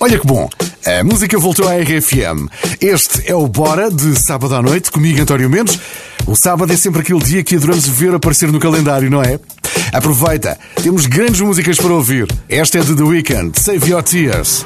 Olha que bom, a música voltou à RFM. Este é o Bora de sábado à noite, comigo António Mendes. O sábado é sempre aquele dia que adoramos ver aparecer no calendário, não é? Aproveita, temos grandes músicas para ouvir. Esta é de The Weeknd, Save Your Tears.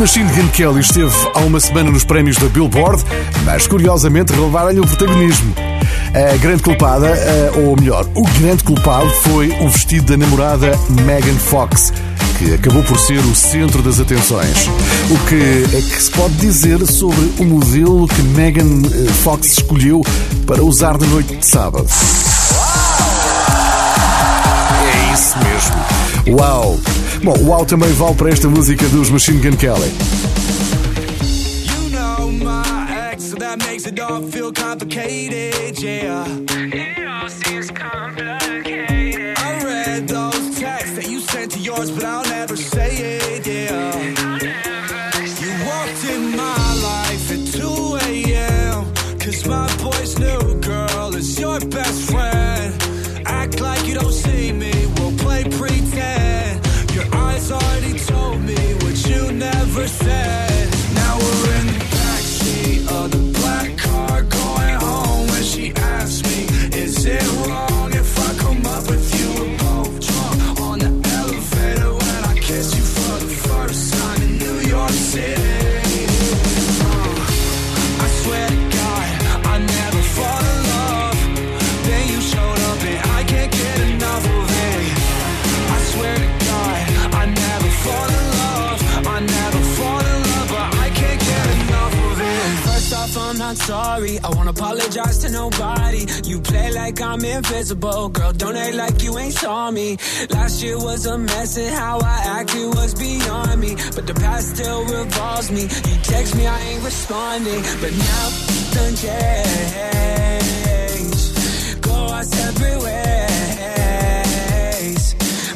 Machine Gun Kelly esteve há uma semana nos prémios da Billboard, mas curiosamente relevaram-lhe o protagonismo. A grande culpada, ou melhor, o grande culpado foi o vestido da namorada Megan Fox, que acabou por ser o centro das atenções. O que é que se pode dizer sobre o modelo que Megan eh, Fox escolheu para usar na noite de sábado? É isso mesmo. Uau! Bom, uau também vale para esta música dos Machine Gun Kelly. that makes it all feel complicated, yeah. It all seems complicated. I read those texts that you sent to yours, but I'll never Invisible. Girl, don't act like you ain't saw me. Last year was a mess, and how I acted was beyond me. But the past still revolves me. You text me, I ain't responding. But now, done changed. Go our separate ways.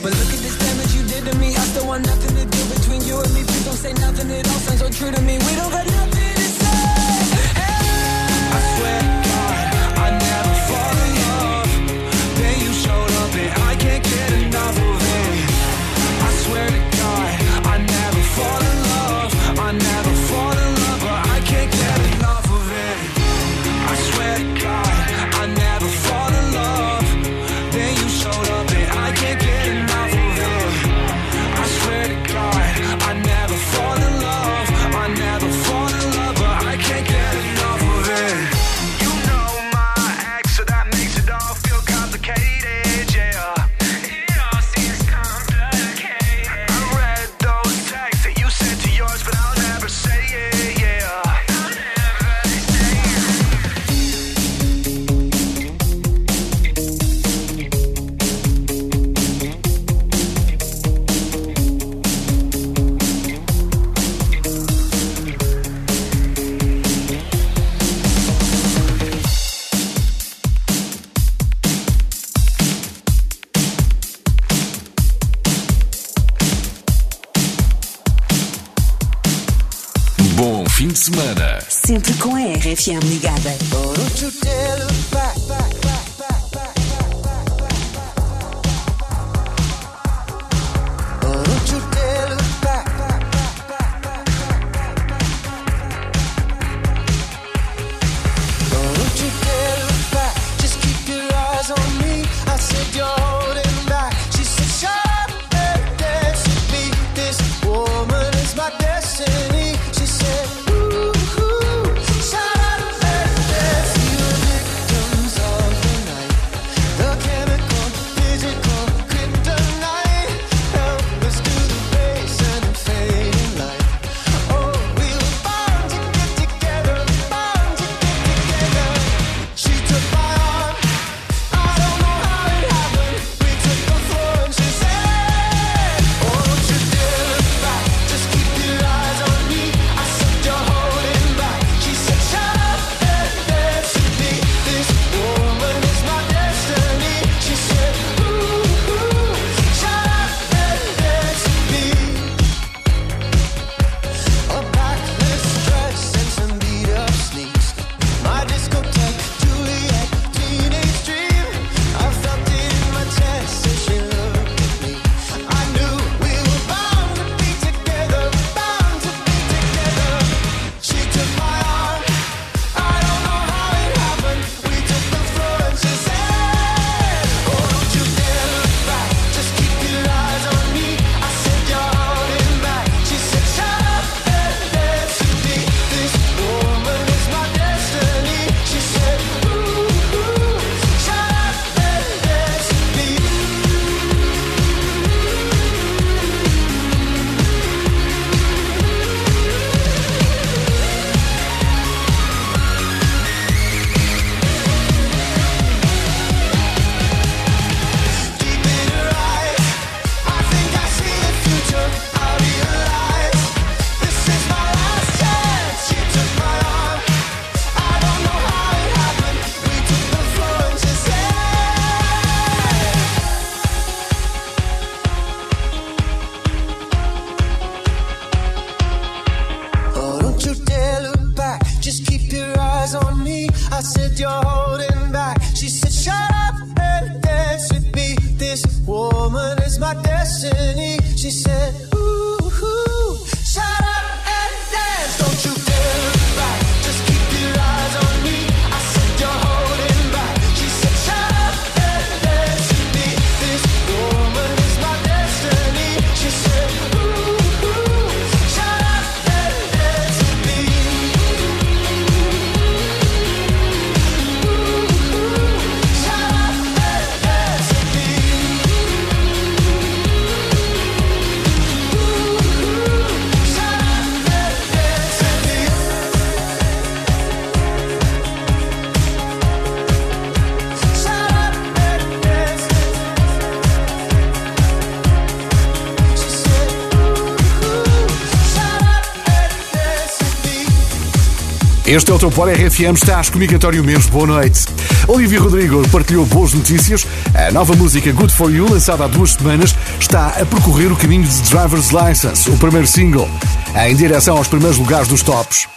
But look at this damage you did to me. I still want nothing to do between you and me. Please don't say nothing. It all sounds so true to me. Com Este é o teu Pó RFM, estás comigo António Mendes, boa noite. Olivia Rodrigo partilhou boas notícias. A nova música Good For You, lançada há duas semanas, está a percorrer o caminho de Driver's License, o primeiro single, em direção aos primeiros lugares dos tops.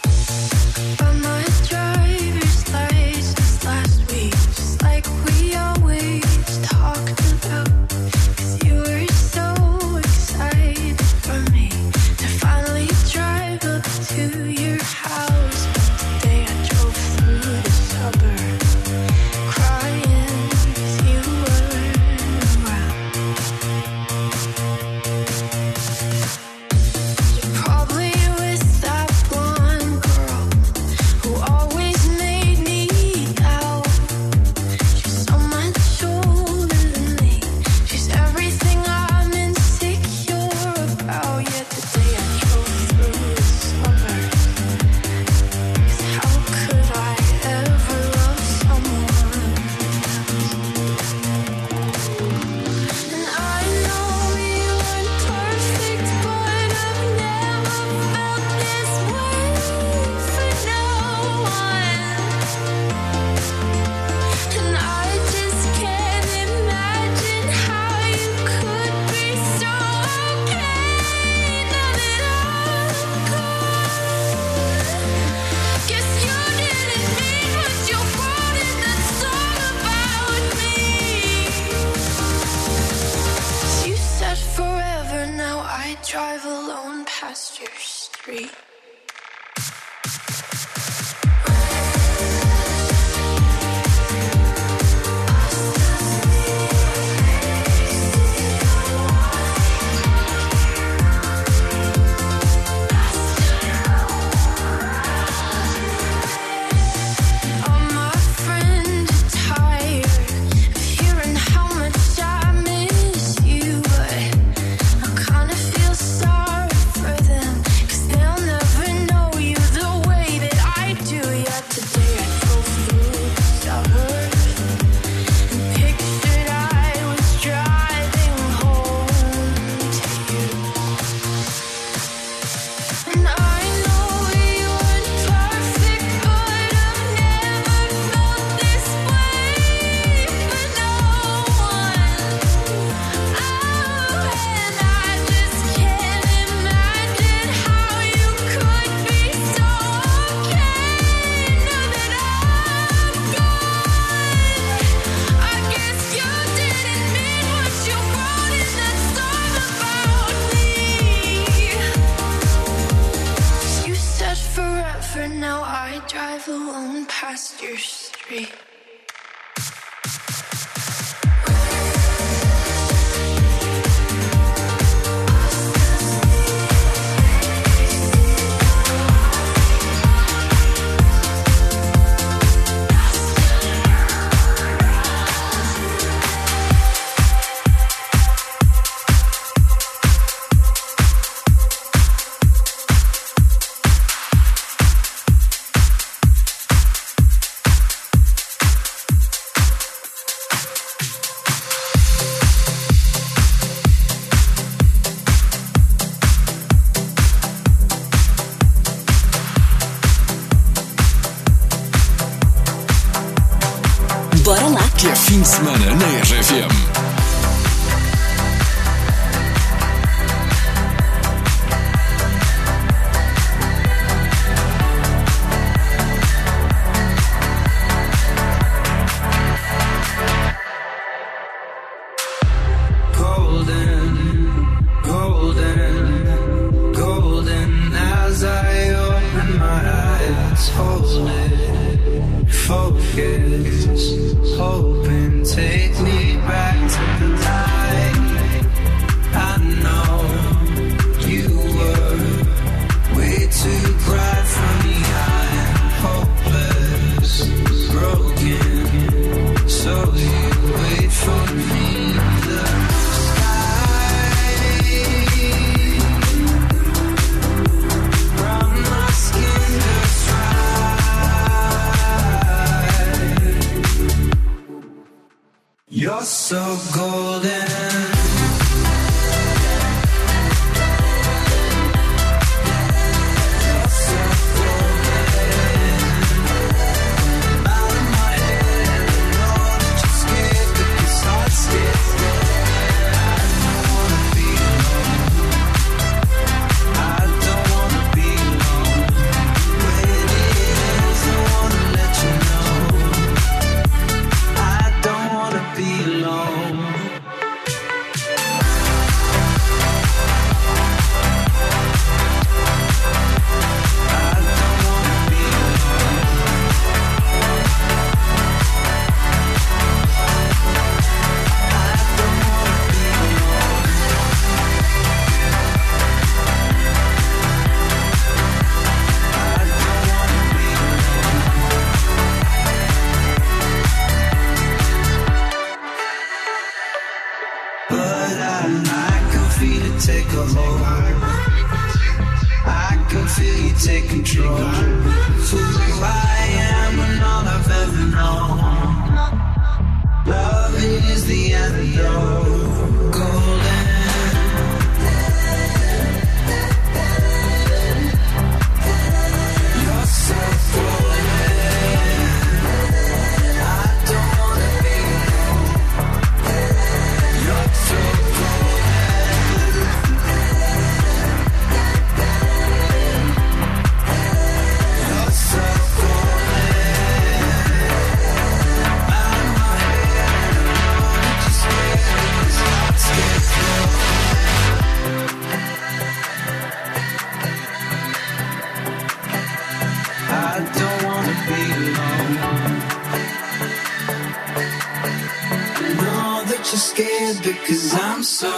scared because I'm so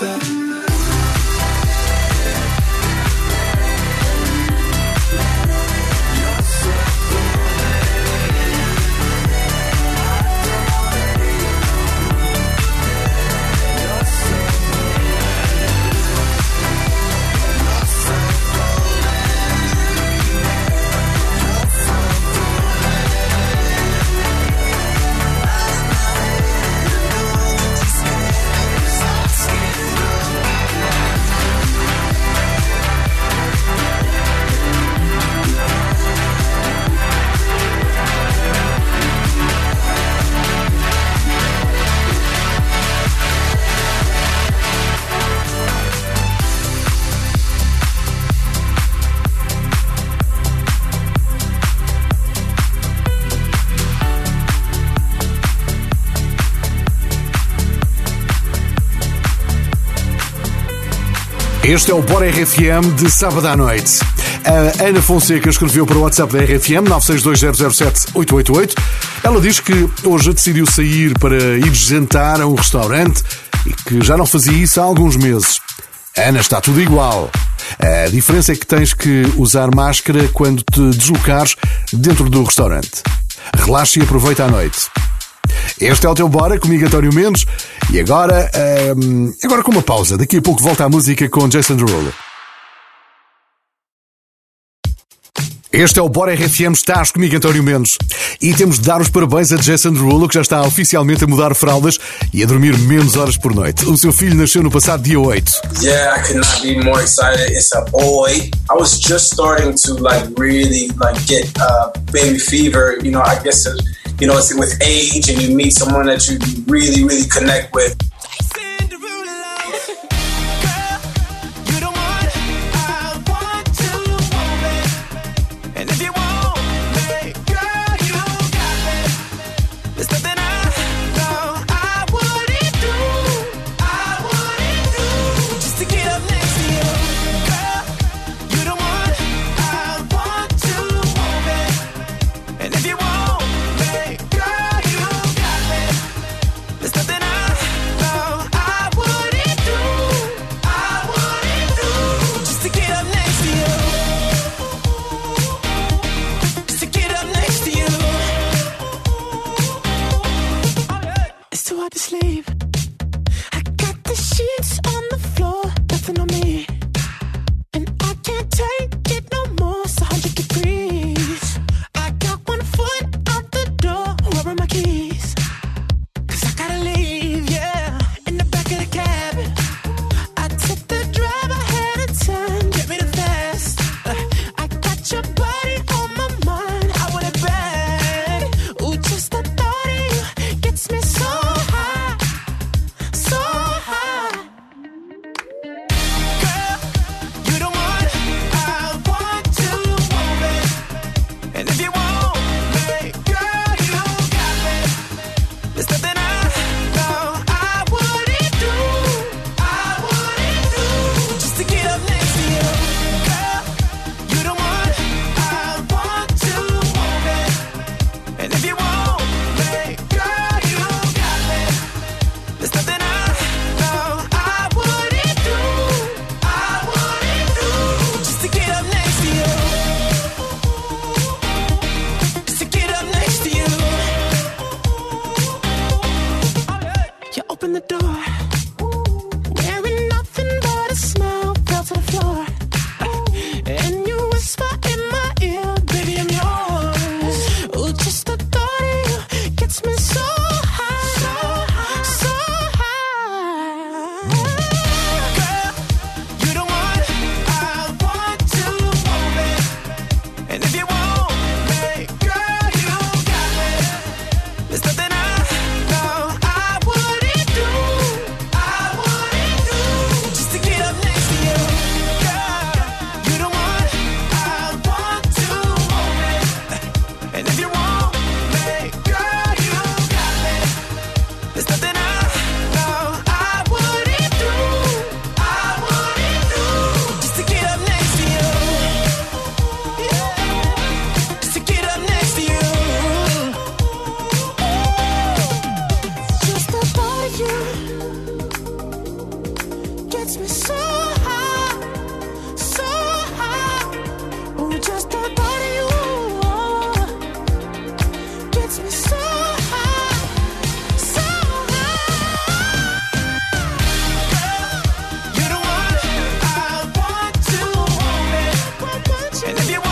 open. Este é o Bora RFM de sábado à noite. A Ana Fonseca escreveu para o WhatsApp da RFM 962007888. Ela diz que hoje decidiu sair para ir jantar a um restaurante e que já não fazia isso há alguns meses. Ana, está tudo igual. A diferença é que tens que usar máscara quando te deslocares dentro do restaurante. Relaxa e aproveita a noite. Este é o teu Bora, comigo António Mendes. E agora, um, ehm, agora com uma pausa. Daqui a pouco volta a música com Jason Derulo. Este é o Bora RFM, estás comigo, António Mendes. E temos de dar os parabéns a Jason Derulo, que já está oficialmente a mudar fraldas e a dormir menos horas por noite. O seu filho nasceu no passado dia 8. Yeah, I could not be more excited. It's a boy. I was just starting to like really like get uh, baby fever. You know, I guess you know it's with age and you meet someone that you really, really connect with. open the door. If you want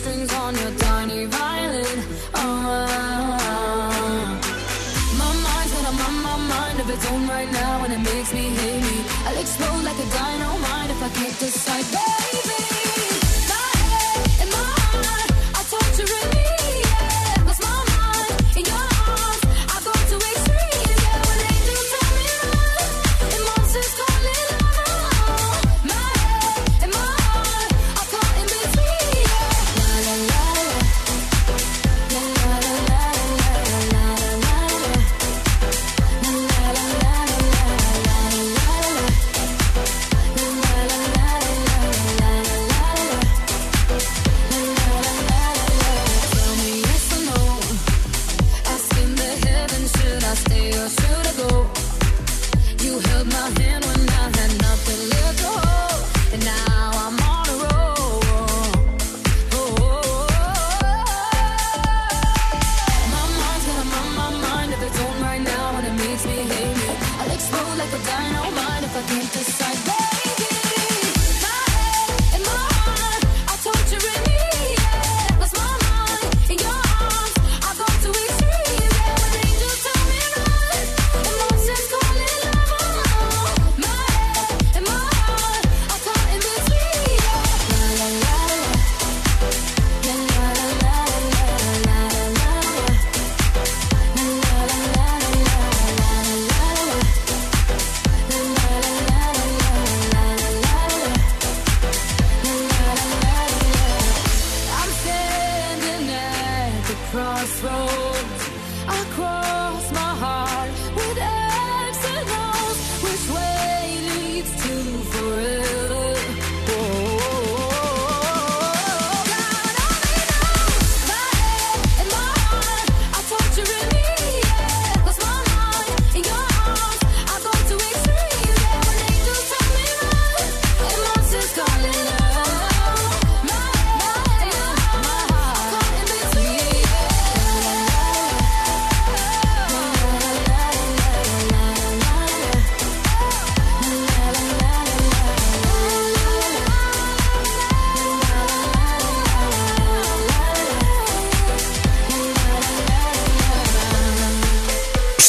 strings on your tiny violin. Oh, uh. my mind's got a mind, mind of its own right now, and it makes me hate me. I'll explode like a dynamite if I can't decide, baby.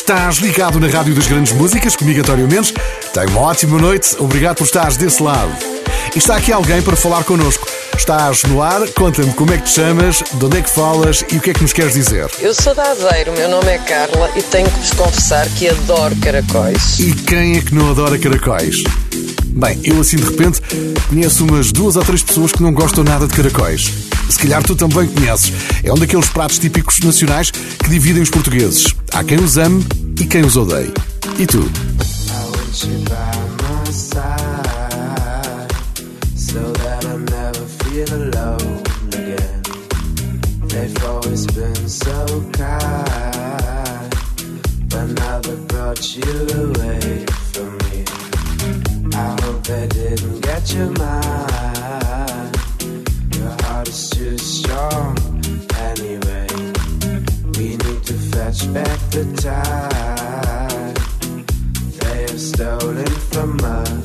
Estás ligado na Rádio das Grandes Músicas, comigo António Mendes. Tenha uma ótima noite, obrigado por estares desse lado. E está aqui alguém para falar connosco. Estás no ar, conta-me como é que te chamas, de onde é que falas e o que é que nos queres dizer. Eu sou da Aveiro, meu nome é Carla e tenho que vos confessar que adoro caracóis. E quem é que não adora caracóis? Bem, eu assim de repente conheço umas duas ou três pessoas que não gostam nada de caracóis. Se calhar tu também conheces. É um daqueles pratos típicos nacionais que dividem os portugueses. Há quem os ame e quem os odeie. E tu? you away your mind. Your heart is too strong anyway. We need to fetch back the tide they have stolen from us.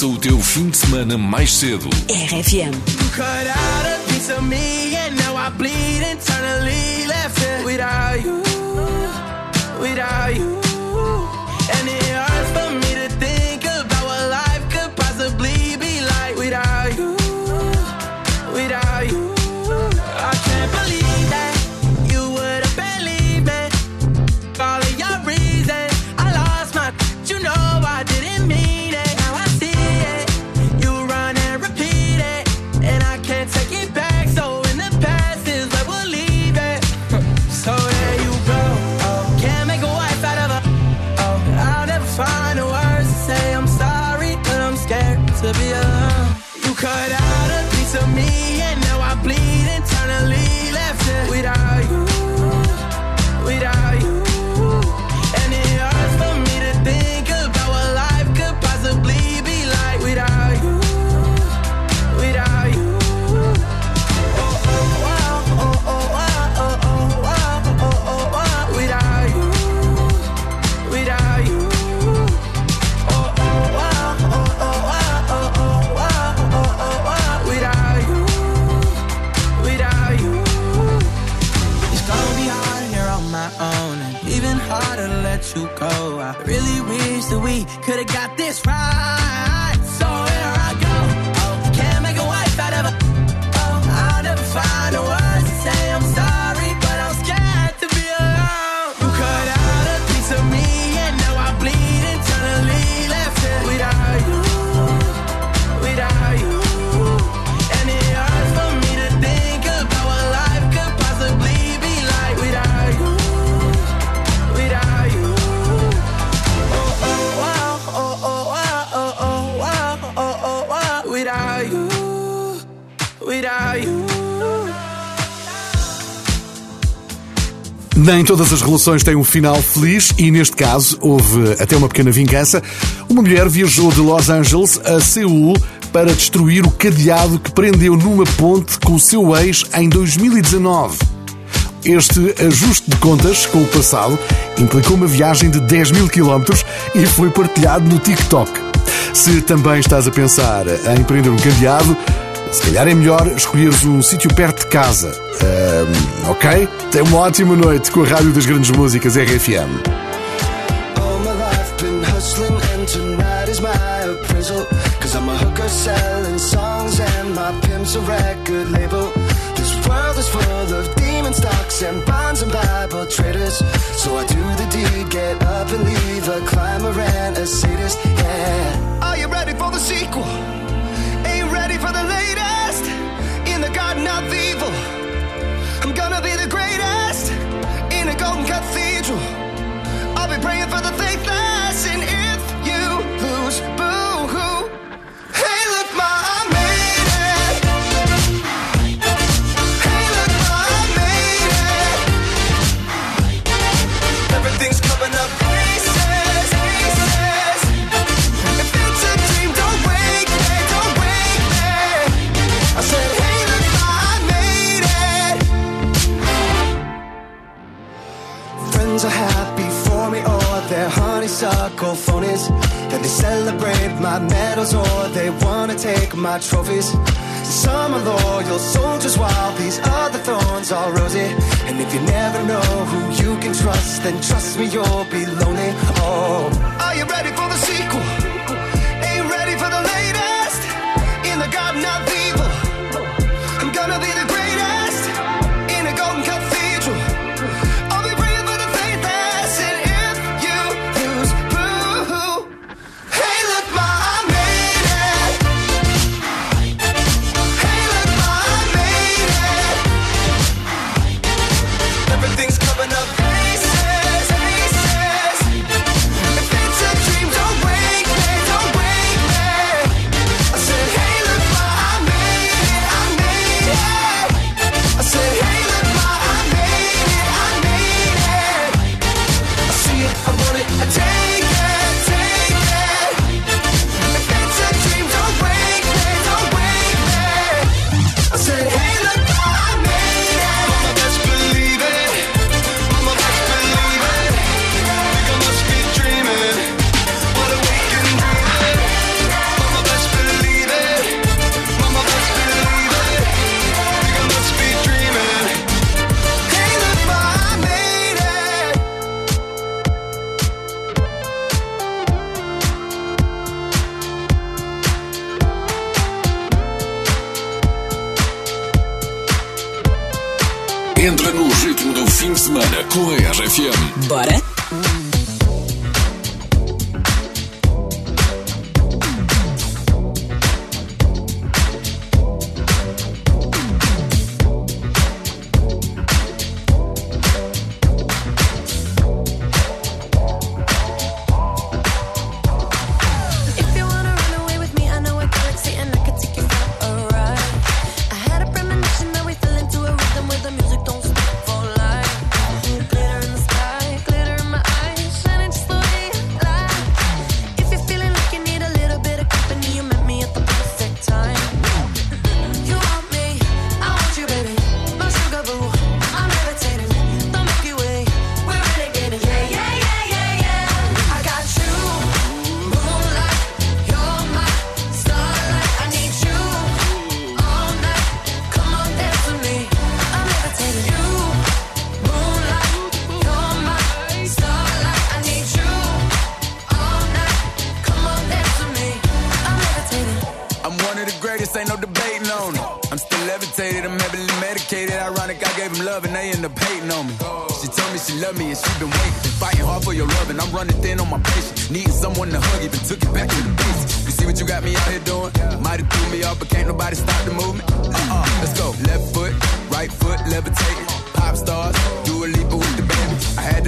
Começa o teu fim de semana mais cedo. RFM. Without you, without you, and it hurts. and even harder let you go. I really wish that we could have got this right Nem todas as relações têm um final feliz e, neste caso, houve até uma pequena vingança. Uma mulher viajou de Los Angeles a Seul para destruir o cadeado que prendeu numa ponte com o seu ex em 2019. Este ajuste de contas com o passado implicou uma viagem de 10 mil quilómetros e foi partilhado no TikTok. Se também estás a pensar em prender um cadeado, se calhar é melhor escolheres um sítio perto de casa. Um, ok? Tenha uma ótima noite com a Rádio das Grandes Músicas RFM. and bonds and Bible traders. So I do the deed, get up and leave a climber and a sadist. Yeah. Are you ready for the sequel? they think cacophonies. that they celebrate my medals or they wanna take my trophies. Some are loyal soldiers while these other thorns are rosy. And if you never know who you can trust, then trust me, you'll be lonely. Oh, are you ready?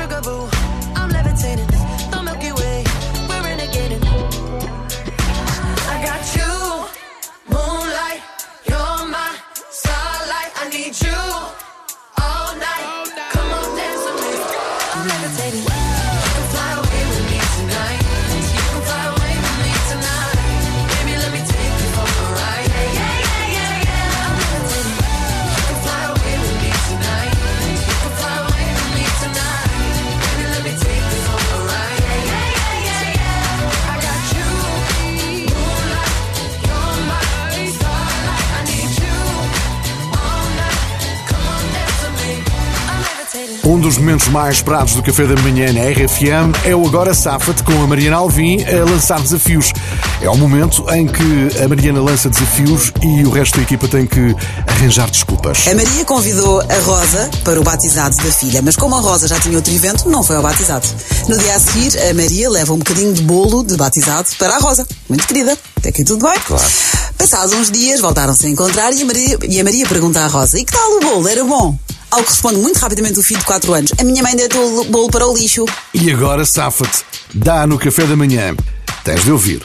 sugar boo. Dos momentos mais esperados do café da manhã na RFM é o Agora Safa-te com a Mariana Alvim a lançar desafios. É o momento em que a Mariana lança desafios e o resto da equipa tem que arranjar desculpas. A Maria convidou a Rosa para o batizado da filha, mas como a Rosa já tinha outro evento, não foi ao batizado. No dia a seguir, a Maria leva um bocadinho de bolo de batizado para a Rosa. Muito querida, até aqui tudo bem. Claro. Passados uns dias, voltaram-se a encontrar e a, Maria, e a Maria pergunta à Rosa: E que tal o bolo? Era bom? Ao que responde muito rapidamente o filho de 4 anos: A minha mãe deitou o bolo para o lixo. E agora safa-te. Dá no café da manhã. Tens de ouvir.